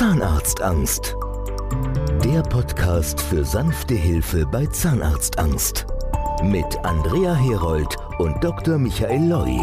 Zahnarztangst. Der Podcast für sanfte Hilfe bei Zahnarztangst. Mit Andrea Herold und Dr. Michael Loi.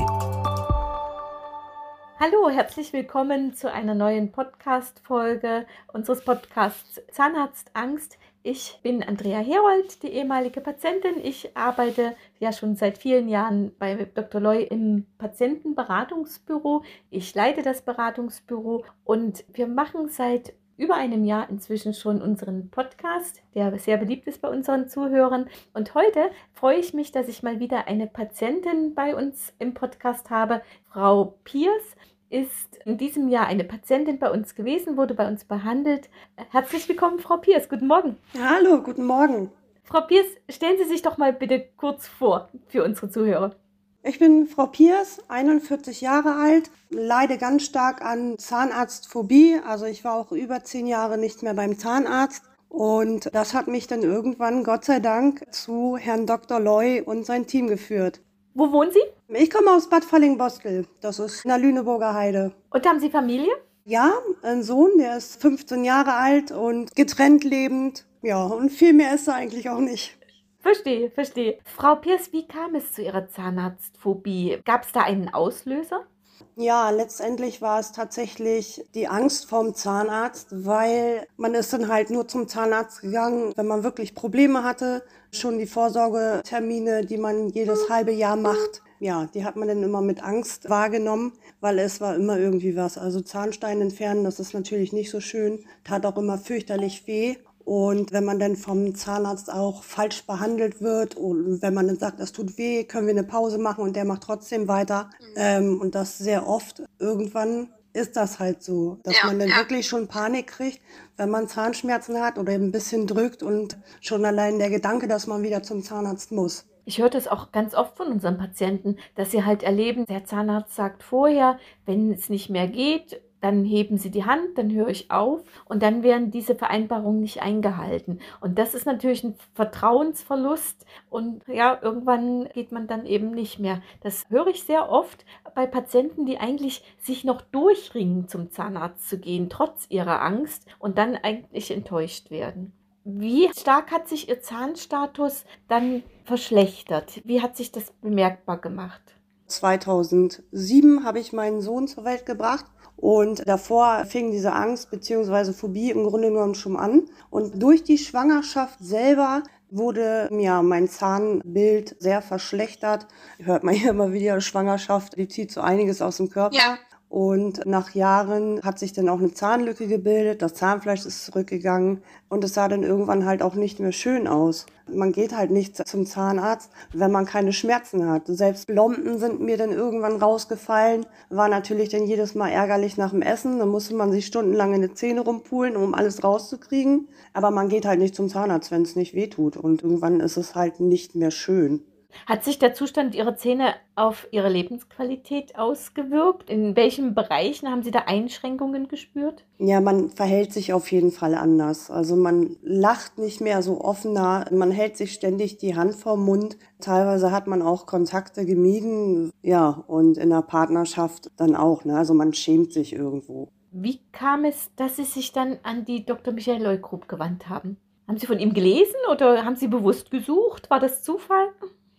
Hallo, herzlich willkommen zu einer neuen Podcast-Folge unseres Podcasts Zahnarztangst. Ich bin Andrea Herold, die ehemalige Patientin. Ich arbeite ja schon seit vielen Jahren bei Dr. Loy im Patientenberatungsbüro. Ich leite das Beratungsbüro und wir machen seit über einem Jahr inzwischen schon unseren Podcast, der sehr beliebt ist bei unseren Zuhörern. Und heute freue ich mich, dass ich mal wieder eine Patientin bei uns im Podcast habe, Frau Piers ist in diesem Jahr eine Patientin bei uns gewesen, wurde bei uns behandelt. Herzlich willkommen, Frau Piers. Guten Morgen. Hallo, guten Morgen. Frau Piers, stellen Sie sich doch mal bitte kurz vor für unsere Zuhörer. Ich bin Frau Piers, 41 Jahre alt, leide ganz stark an Zahnarztphobie. Also ich war auch über zehn Jahre nicht mehr beim Zahnarzt. Und das hat mich dann irgendwann, Gott sei Dank, zu Herrn Dr. Loy und sein Team geführt. Wo wohnen Sie? Ich komme aus Bad Falling-Bostel. Das ist in der Lüneburger Heide. Und haben Sie Familie? Ja, ein Sohn, der ist 15 Jahre alt und getrennt lebend. Ja, und viel mehr ist er eigentlich auch nicht. Verstehe, verstehe. Frau Pierce, wie kam es zu Ihrer Zahnarztphobie? Gab es da einen Auslöser? Ja, letztendlich war es tatsächlich die Angst vorm Zahnarzt, weil man ist dann halt nur zum Zahnarzt gegangen, wenn man wirklich Probleme hatte. Schon die Vorsorgetermine, die man jedes halbe Jahr macht, ja, die hat man dann immer mit Angst wahrgenommen, weil es war immer irgendwie was. Also Zahnstein entfernen, das ist natürlich nicht so schön, tat auch immer fürchterlich weh. Und wenn man dann vom Zahnarzt auch falsch behandelt wird und wenn man dann sagt, das tut weh, können wir eine Pause machen und der macht trotzdem weiter. Mhm. Ähm, und das sehr oft. Irgendwann ist das halt so, dass ja, man dann ja. wirklich schon Panik kriegt, wenn man Zahnschmerzen hat oder ein bisschen drückt und schon allein der Gedanke, dass man wieder zum Zahnarzt muss. Ich höre das auch ganz oft von unseren Patienten, dass sie halt erleben, der Zahnarzt sagt vorher, wenn es nicht mehr geht, dann heben sie die Hand, dann höre ich auf und dann werden diese Vereinbarungen nicht eingehalten. Und das ist natürlich ein Vertrauensverlust und ja, irgendwann geht man dann eben nicht mehr. Das höre ich sehr oft bei Patienten, die eigentlich sich noch durchringen, zum Zahnarzt zu gehen, trotz ihrer Angst und dann eigentlich enttäuscht werden. Wie stark hat sich Ihr Zahnstatus dann verschlechtert? Wie hat sich das bemerkbar gemacht? 2007 habe ich meinen Sohn zur Welt gebracht und davor fing diese Angst bzw. Phobie im Grunde genommen schon an. Und durch die Schwangerschaft selber wurde ja mein Zahnbild sehr verschlechtert. Hört man ja immer wieder, Schwangerschaft, die zieht so einiges aus dem Körper. Ja. Und nach Jahren hat sich dann auch eine Zahnlücke gebildet, das Zahnfleisch ist zurückgegangen und es sah dann irgendwann halt auch nicht mehr schön aus. Man geht halt nicht zum Zahnarzt, wenn man keine Schmerzen hat. Selbst Blomben sind mir dann irgendwann rausgefallen, war natürlich dann jedes Mal ärgerlich nach dem Essen. Dann musste man sich stundenlang in die Zähne rumpulen, um alles rauszukriegen. Aber man geht halt nicht zum Zahnarzt, wenn es nicht wehtut. Und irgendwann ist es halt nicht mehr schön. Hat sich der Zustand Ihrer Zähne auf Ihre Lebensqualität ausgewirkt? In welchen Bereichen haben Sie da Einschränkungen gespürt? Ja, man verhält sich auf jeden Fall anders. Also man lacht nicht mehr so offener, man hält sich ständig die Hand vorm Mund. Teilweise hat man auch Kontakte gemieden, ja, und in der Partnerschaft dann auch. Ne? Also man schämt sich irgendwo. Wie kam es, dass Sie sich dann an die Dr. Michael Leukrub gewandt haben? Haben Sie von ihm gelesen oder haben Sie bewusst gesucht? War das Zufall?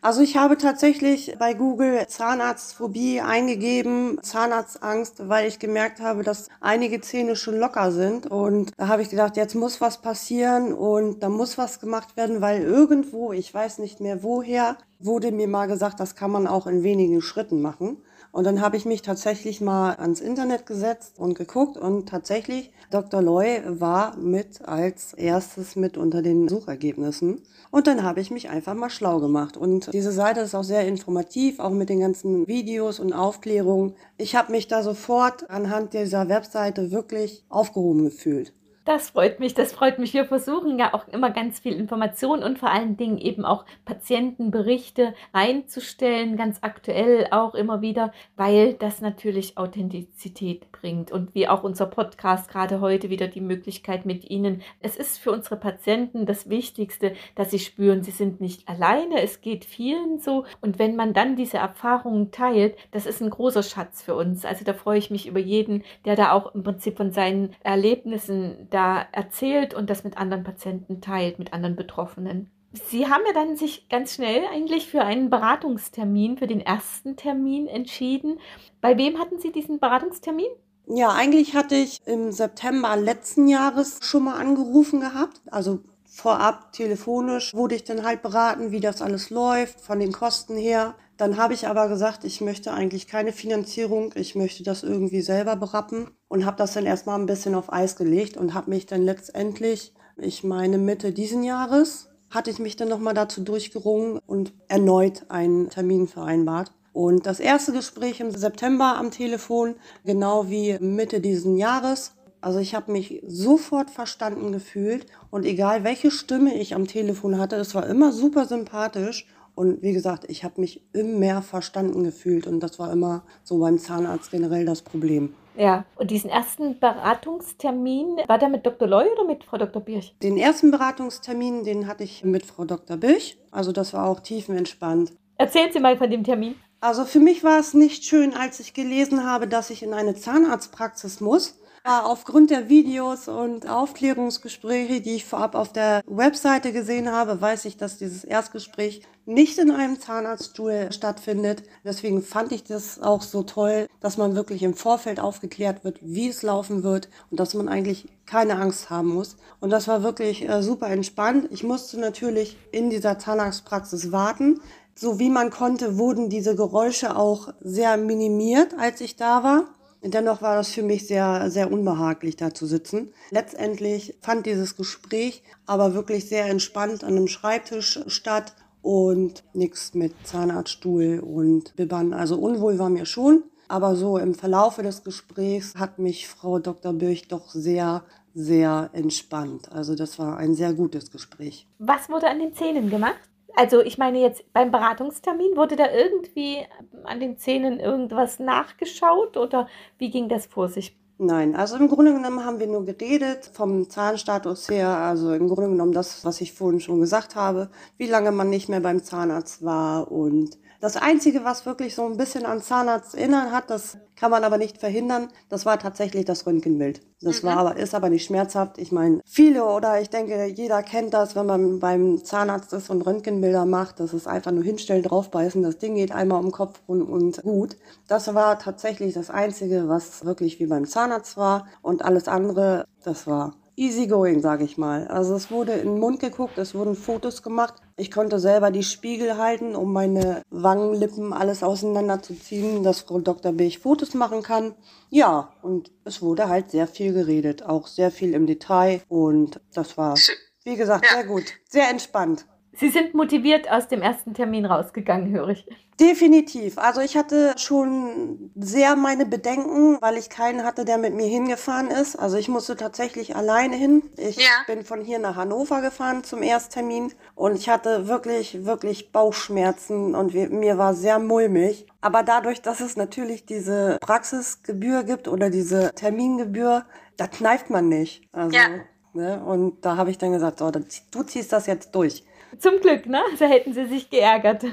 Also ich habe tatsächlich bei Google Zahnarztphobie eingegeben, Zahnarztangst, weil ich gemerkt habe, dass einige Zähne schon locker sind. Und da habe ich gedacht, jetzt muss was passieren und da muss was gemacht werden, weil irgendwo, ich weiß nicht mehr woher, wurde mir mal gesagt, das kann man auch in wenigen Schritten machen. Und dann habe ich mich tatsächlich mal ans Internet gesetzt und geguckt und tatsächlich Dr. Loy war mit als erstes mit unter den Suchergebnissen. Und dann habe ich mich einfach mal schlau gemacht. Und diese Seite ist auch sehr informativ, auch mit den ganzen Videos und Aufklärungen. Ich habe mich da sofort anhand dieser Webseite wirklich aufgehoben gefühlt. Das freut mich, das freut mich. Wir versuchen ja auch immer ganz viel Information und vor allen Dingen eben auch Patientenberichte reinzustellen, ganz aktuell auch immer wieder, weil das natürlich Authentizität bringt und wie auch unser Podcast gerade heute wieder die Möglichkeit mit Ihnen. Es ist für unsere Patienten das Wichtigste, dass sie spüren, sie sind nicht alleine, es geht vielen so und wenn man dann diese Erfahrungen teilt, das ist ein großer Schatz für uns. Also da freue ich mich über jeden, der da auch im Prinzip von seinen Erlebnissen da da erzählt und das mit anderen Patienten teilt, mit anderen Betroffenen. Sie haben ja dann sich ganz schnell eigentlich für einen Beratungstermin, für den ersten Termin entschieden. Bei wem hatten Sie diesen Beratungstermin? Ja, eigentlich hatte ich im September letzten Jahres schon mal angerufen gehabt. Also vorab telefonisch wurde ich dann halt beraten, wie das alles läuft, von den Kosten her. Dann habe ich aber gesagt, ich möchte eigentlich keine Finanzierung, ich möchte das irgendwie selber berappen und habe das dann erstmal ein bisschen auf Eis gelegt und habe mich dann letztendlich, ich meine Mitte diesen Jahres, hatte ich mich dann nochmal dazu durchgerungen und erneut einen Termin vereinbart. Und das erste Gespräch im September am Telefon, genau wie Mitte diesen Jahres. Also ich habe mich sofort verstanden gefühlt und egal welche Stimme ich am Telefon hatte, es war immer super sympathisch und wie gesagt, ich habe mich immer verstanden gefühlt und das war immer so beim Zahnarzt generell das Problem. Ja, und diesen ersten Beratungstermin, war der mit Dr. Loy oder mit Frau Dr. Birch? Den ersten Beratungstermin, den hatte ich mit Frau Dr. Birch. Also das war auch tiefenentspannt. Erzählen Sie mal von dem Termin. Also für mich war es nicht schön, als ich gelesen habe, dass ich in eine Zahnarztpraxis muss. Aufgrund der Videos und Aufklärungsgespräche, die ich vorab auf der Webseite gesehen habe, weiß ich, dass dieses Erstgespräch nicht in einem Zahnarztstuhl stattfindet. Deswegen fand ich das auch so toll, dass man wirklich im Vorfeld aufgeklärt wird, wie es laufen wird und dass man eigentlich keine Angst haben muss. Und das war wirklich äh, super entspannt. Ich musste natürlich in dieser Zahnarztpraxis warten. So wie man konnte, wurden diese Geräusche auch sehr minimiert, als ich da war. Dennoch war das für mich sehr, sehr unbehaglich, da zu sitzen. Letztendlich fand dieses Gespräch aber wirklich sehr entspannt an einem Schreibtisch statt und nichts mit Zahnarztstuhl und Bibbern. Also unwohl war mir schon, aber so im Verlaufe des Gesprächs hat mich Frau Dr. Birch doch sehr, sehr entspannt. Also das war ein sehr gutes Gespräch. Was wurde an den Zähnen gemacht? Also ich meine jetzt beim Beratungstermin, wurde da irgendwie an den Zähnen irgendwas nachgeschaut oder wie ging das vor sich? Nein, also im Grunde genommen haben wir nur geredet vom Zahnstatus her, also im Grunde genommen das, was ich vorhin schon gesagt habe, wie lange man nicht mehr beim Zahnarzt war und das Einzige, was wirklich so ein bisschen an Zahnarzt erinnern hat, das kann man aber nicht verhindern, das war tatsächlich das Röntgenbild. Das mhm. war aber, ist aber nicht schmerzhaft. Ich meine, viele oder ich denke, jeder kennt das, wenn man beim Zahnarzt ist und Röntgenbilder macht, das ist einfach nur hinstellen, draufbeißen, das Ding geht einmal um den Kopf und, und gut. Das war tatsächlich das Einzige, was wirklich wie beim Zahnarzt war und alles andere, das war easygoing, sage ich mal. Also es wurde in den Mund geguckt, es wurden Fotos gemacht. Ich konnte selber die Spiegel halten, um meine Wangenlippen alles auseinanderzuziehen, dass Frau Dr. Bech Fotos machen kann. Ja, und es wurde halt sehr viel geredet, auch sehr viel im Detail und das war, wie gesagt, sehr gut, sehr entspannt. Sie sind motiviert aus dem ersten Termin rausgegangen, höre ich. Definitiv. Also ich hatte schon sehr meine Bedenken, weil ich keinen hatte, der mit mir hingefahren ist. Also ich musste tatsächlich alleine hin. Ich ja. bin von hier nach Hannover gefahren zum Ersttermin und ich hatte wirklich, wirklich Bauchschmerzen und mir war sehr mulmig. Aber dadurch, dass es natürlich diese Praxisgebühr gibt oder diese Termingebühr, da kneift man nicht. Also, ja. Ne? Und da habe ich dann gesagt, so, du ziehst das jetzt durch. Zum Glück, ne? Da hätten sie sich geärgert.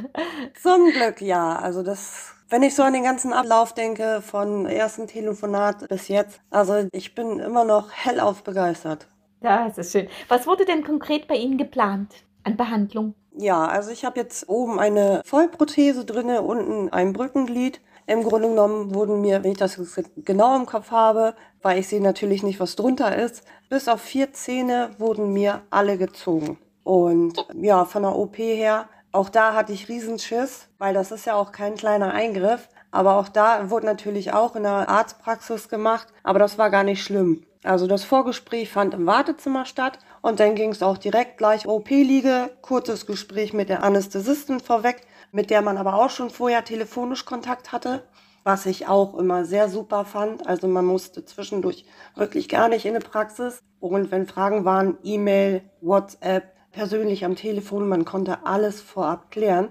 Zum Glück, ja. Also das, wenn ich so an den ganzen Ablauf denke, von ersten Telefonat bis jetzt, also ich bin immer noch hellauf begeistert. Ja, das ist schön. Was wurde denn konkret bei Ihnen geplant an Behandlung? Ja, also ich habe jetzt oben eine Vollprothese drinne, unten ein Brückenglied. Im Grunde genommen wurden mir, wenn ich das genau im Kopf habe, weil ich sehe natürlich nicht, was drunter ist, bis auf vier Zähne wurden mir alle gezogen. Und ja, von der OP her, auch da hatte ich Riesenschiss, weil das ist ja auch kein kleiner Eingriff. Aber auch da wurde natürlich auch in der Arztpraxis gemacht, aber das war gar nicht schlimm. Also das Vorgespräch fand im Wartezimmer statt und dann ging es auch direkt gleich OP-Liege, kurzes Gespräch mit der Anästhesistin vorweg, mit der man aber auch schon vorher telefonisch Kontakt hatte, was ich auch immer sehr super fand. Also man musste zwischendurch wirklich gar nicht in eine Praxis Und wenn Fragen waren, E-Mail, WhatsApp, persönlich am Telefon, man konnte alles vorab klären.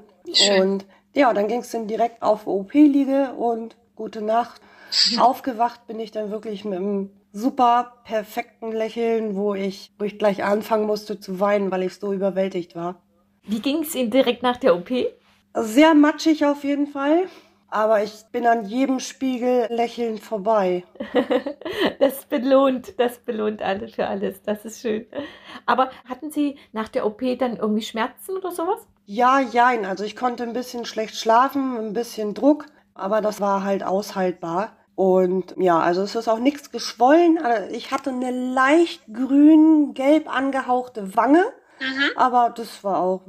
Und ja, dann ging es dann direkt auf OP-Liege und gute Nacht. Aufgewacht bin ich dann wirklich mit einem super perfekten Lächeln, wo ich, wo ich gleich anfangen musste zu weinen, weil ich so überwältigt war. Wie ging es Ihnen direkt nach der OP? Sehr matschig auf jeden Fall. Aber ich bin an jedem Spiegel lächelnd vorbei. das belohnt, das belohnt alles für alles. Das ist schön. Aber hatten Sie nach der OP dann irgendwie Schmerzen oder sowas? Ja, jein. Also ich konnte ein bisschen schlecht schlafen, ein bisschen Druck, aber das war halt aushaltbar. Und ja, also es ist auch nichts geschwollen. Ich hatte eine leicht grün-gelb angehauchte Wange, mhm. aber das war auch.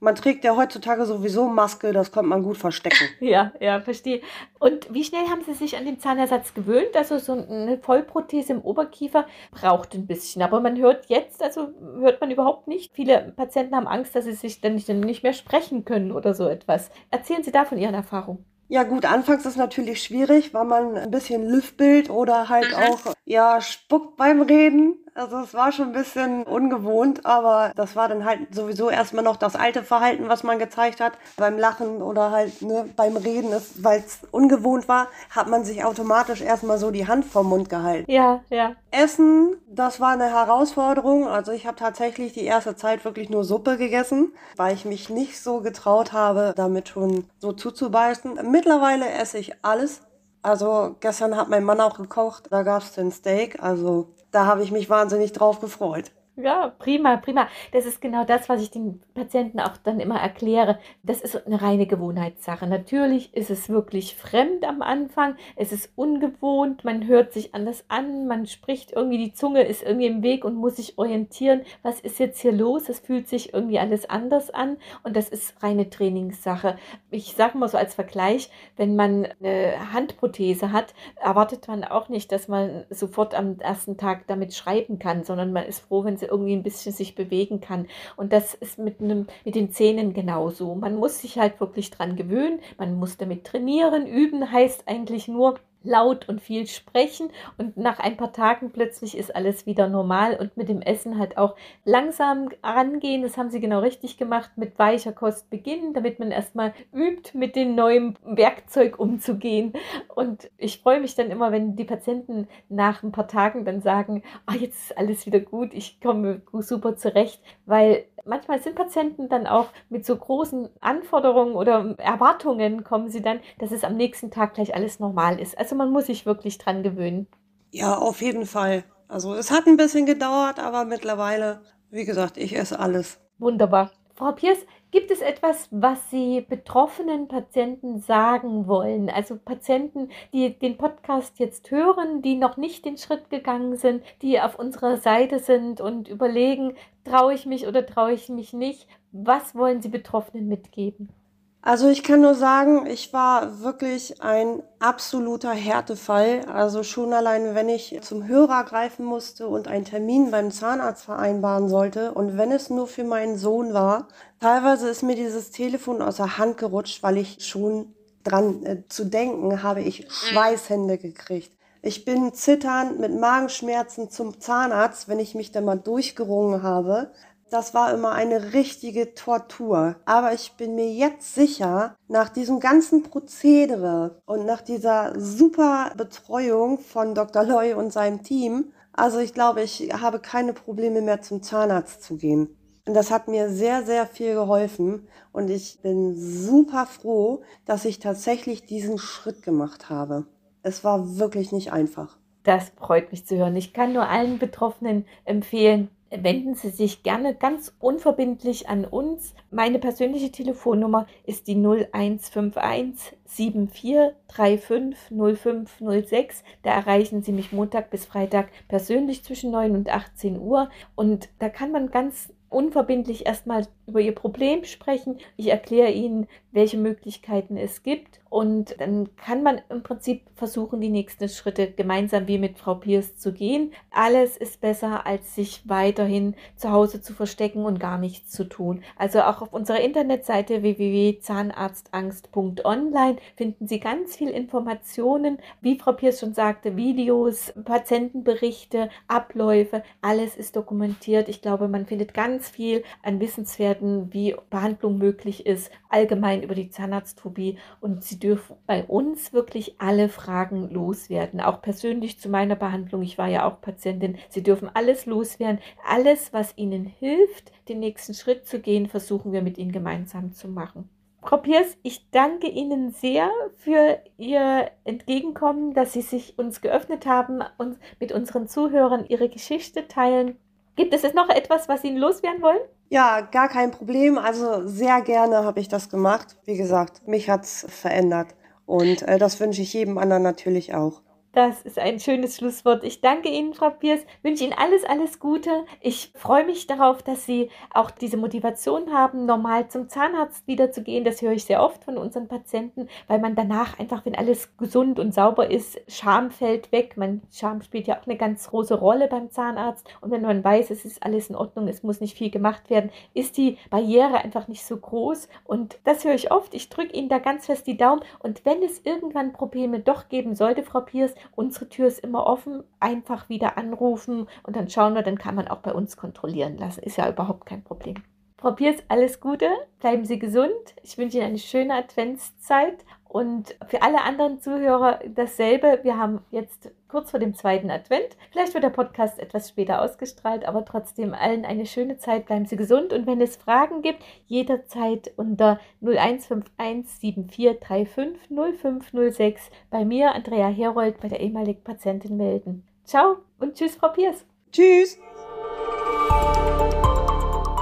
Man trägt ja heutzutage sowieso Maske, das konnte man gut verstecken. Ja, ja, verstehe. Und wie schnell haben Sie sich an den Zahnersatz gewöhnt? Also so eine Vollprothese im Oberkiefer braucht ein bisschen. Aber man hört jetzt, also hört man überhaupt nicht. Viele Patienten haben Angst, dass sie sich dann nicht, nicht mehr sprechen können oder so etwas. Erzählen Sie da von Ihren Erfahrungen. Ja gut, anfangs ist natürlich schwierig, weil man ein bisschen Lüftbild oder halt mhm. auch ja spuckt beim Reden. Also es war schon ein bisschen ungewohnt, aber das war dann halt sowieso erstmal noch das alte Verhalten, was man gezeigt hat. Beim Lachen oder halt ne, beim Reden, weil es ungewohnt war, hat man sich automatisch erstmal so die Hand vom Mund gehalten. Ja, ja. Essen, das war eine Herausforderung. Also ich habe tatsächlich die erste Zeit wirklich nur Suppe gegessen, weil ich mich nicht so getraut habe, damit schon so zuzubeißen. Mittlerweile esse ich alles. Also gestern hat mein Mann auch gekocht, da gab es den Steak. Also da habe ich mich wahnsinnig drauf gefreut. Ja, prima, prima. Das ist genau das, was ich den Patienten auch dann immer erkläre. Das ist eine reine Gewohnheitssache. Natürlich ist es wirklich fremd am Anfang. Es ist ungewohnt. Man hört sich anders an. Man spricht irgendwie, die Zunge ist irgendwie im Weg und muss sich orientieren. Was ist jetzt hier los? Es fühlt sich irgendwie alles anders an. Und das ist reine Trainingssache. Ich sage mal so als Vergleich, wenn man eine Handprothese hat, erwartet man auch nicht, dass man sofort am ersten Tag damit schreiben kann, sondern man ist froh, wenn sie irgendwie ein bisschen sich bewegen kann. Und das ist mit, einem, mit den Zähnen genauso. Man muss sich halt wirklich dran gewöhnen, man muss damit trainieren. Üben heißt eigentlich nur, laut und viel sprechen und nach ein paar Tagen plötzlich ist alles wieder normal und mit dem Essen halt auch langsam rangehen. Das haben sie genau richtig gemacht, mit weicher Kost beginnen, damit man erstmal übt, mit dem neuen Werkzeug umzugehen. Und ich freue mich dann immer, wenn die Patienten nach ein paar Tagen dann sagen, ah, jetzt ist alles wieder gut, ich komme super zurecht, weil manchmal sind Patienten dann auch mit so großen Anforderungen oder Erwartungen kommen sie dann, dass es am nächsten Tag gleich alles normal ist. Also man muss sich wirklich dran gewöhnen. Ja, auf jeden Fall. Also es hat ein bisschen gedauert, aber mittlerweile, wie gesagt, ich esse alles. Wunderbar. Frau Pierce, gibt es etwas, was Sie betroffenen Patienten sagen wollen? Also Patienten, die den Podcast jetzt hören, die noch nicht den Schritt gegangen sind, die auf unserer Seite sind und überlegen, traue ich mich oder traue ich mich nicht? Was wollen Sie Betroffenen mitgeben? Also ich kann nur sagen, ich war wirklich ein absoluter Härtefall. Also schon allein, wenn ich zum Hörer greifen musste und einen Termin beim Zahnarzt vereinbaren sollte und wenn es nur für meinen Sohn war, teilweise ist mir dieses Telefon aus der Hand gerutscht, weil ich schon dran äh, zu denken habe, ich Schweißhände gekriegt. Ich bin zitternd mit Magenschmerzen zum Zahnarzt, wenn ich mich da mal durchgerungen habe. Das war immer eine richtige Tortur. Aber ich bin mir jetzt sicher, nach diesem ganzen Prozedere und nach dieser super Betreuung von Dr. Loy und seinem Team, also ich glaube, ich habe keine Probleme mehr zum Zahnarzt zu gehen. Und das hat mir sehr, sehr viel geholfen. Und ich bin super froh, dass ich tatsächlich diesen Schritt gemacht habe. Es war wirklich nicht einfach. Das freut mich zu hören. Ich kann nur allen Betroffenen empfehlen, wenden Sie sich gerne ganz unverbindlich an uns. Meine persönliche Telefonnummer ist die 0151 7435 0506. Da erreichen Sie mich Montag bis Freitag persönlich zwischen 9 und 18 Uhr. Und da kann man ganz unverbindlich erstmal über ihr Problem sprechen. Ich erkläre ihnen, welche Möglichkeiten es gibt und dann kann man im Prinzip versuchen, die nächsten Schritte gemeinsam wie mit Frau Pierce zu gehen. Alles ist besser, als sich weiterhin zu Hause zu verstecken und gar nichts zu tun. Also auch auf unserer Internetseite www.zahnarztangst.online finden Sie ganz viel Informationen, wie Frau Pierce schon sagte, Videos, Patientenberichte, Abläufe, alles ist dokumentiert. Ich glaube, man findet ganz viel an Wissenswerten, wie Behandlung möglich ist, allgemein über die Zahnarztphobie und Sie dürfen bei uns wirklich alle Fragen loswerden, auch persönlich zu meiner Behandlung. Ich war ja auch Patientin. Sie dürfen alles loswerden. Alles, was Ihnen hilft, den nächsten Schritt zu gehen, versuchen wir mit Ihnen gemeinsam zu machen. Frau Pierce, ich danke Ihnen sehr für Ihr Entgegenkommen, dass Sie sich uns geöffnet haben und mit unseren Zuhörern Ihre Geschichte teilen. Gibt es jetzt noch etwas, was Sie loswerden wollen? Ja, gar kein Problem. Also sehr gerne habe ich das gemacht. Wie gesagt, mich hat es verändert. Und äh, das wünsche ich jedem anderen natürlich auch. Das ist ein schönes Schlusswort. Ich danke Ihnen, Frau Pierce, wünsche Ihnen alles, alles Gute. Ich freue mich darauf, dass Sie auch diese Motivation haben, normal zum Zahnarzt wieder zu gehen. Das höre ich sehr oft von unseren Patienten, weil man danach einfach, wenn alles gesund und sauber ist, Scham fällt weg. Man, Scham spielt ja auch eine ganz große Rolle beim Zahnarzt. Und wenn man weiß, es ist alles in Ordnung, es muss nicht viel gemacht werden, ist die Barriere einfach nicht so groß. Und das höre ich oft. Ich drücke Ihnen da ganz fest die Daumen. Und wenn es irgendwann Probleme doch geben sollte, Frau Pierce, Unsere Tür ist immer offen, einfach wieder anrufen und dann schauen wir, dann kann man auch bei uns kontrollieren lassen. Ist ja überhaupt kein Problem. Frau Pierce, alles Gute, bleiben Sie gesund. Ich wünsche Ihnen eine schöne Adventszeit und für alle anderen Zuhörer dasselbe. Wir haben jetzt kurz vor dem zweiten Advent. Vielleicht wird der Podcast etwas später ausgestrahlt, aber trotzdem allen eine schöne Zeit. Bleiben Sie gesund und wenn es Fragen gibt, jederzeit unter 0151 7435 0506 bei mir, Andrea Herold, bei der ehemaligen Patientin melden. Ciao und tschüss, Frau Piers. Tschüss.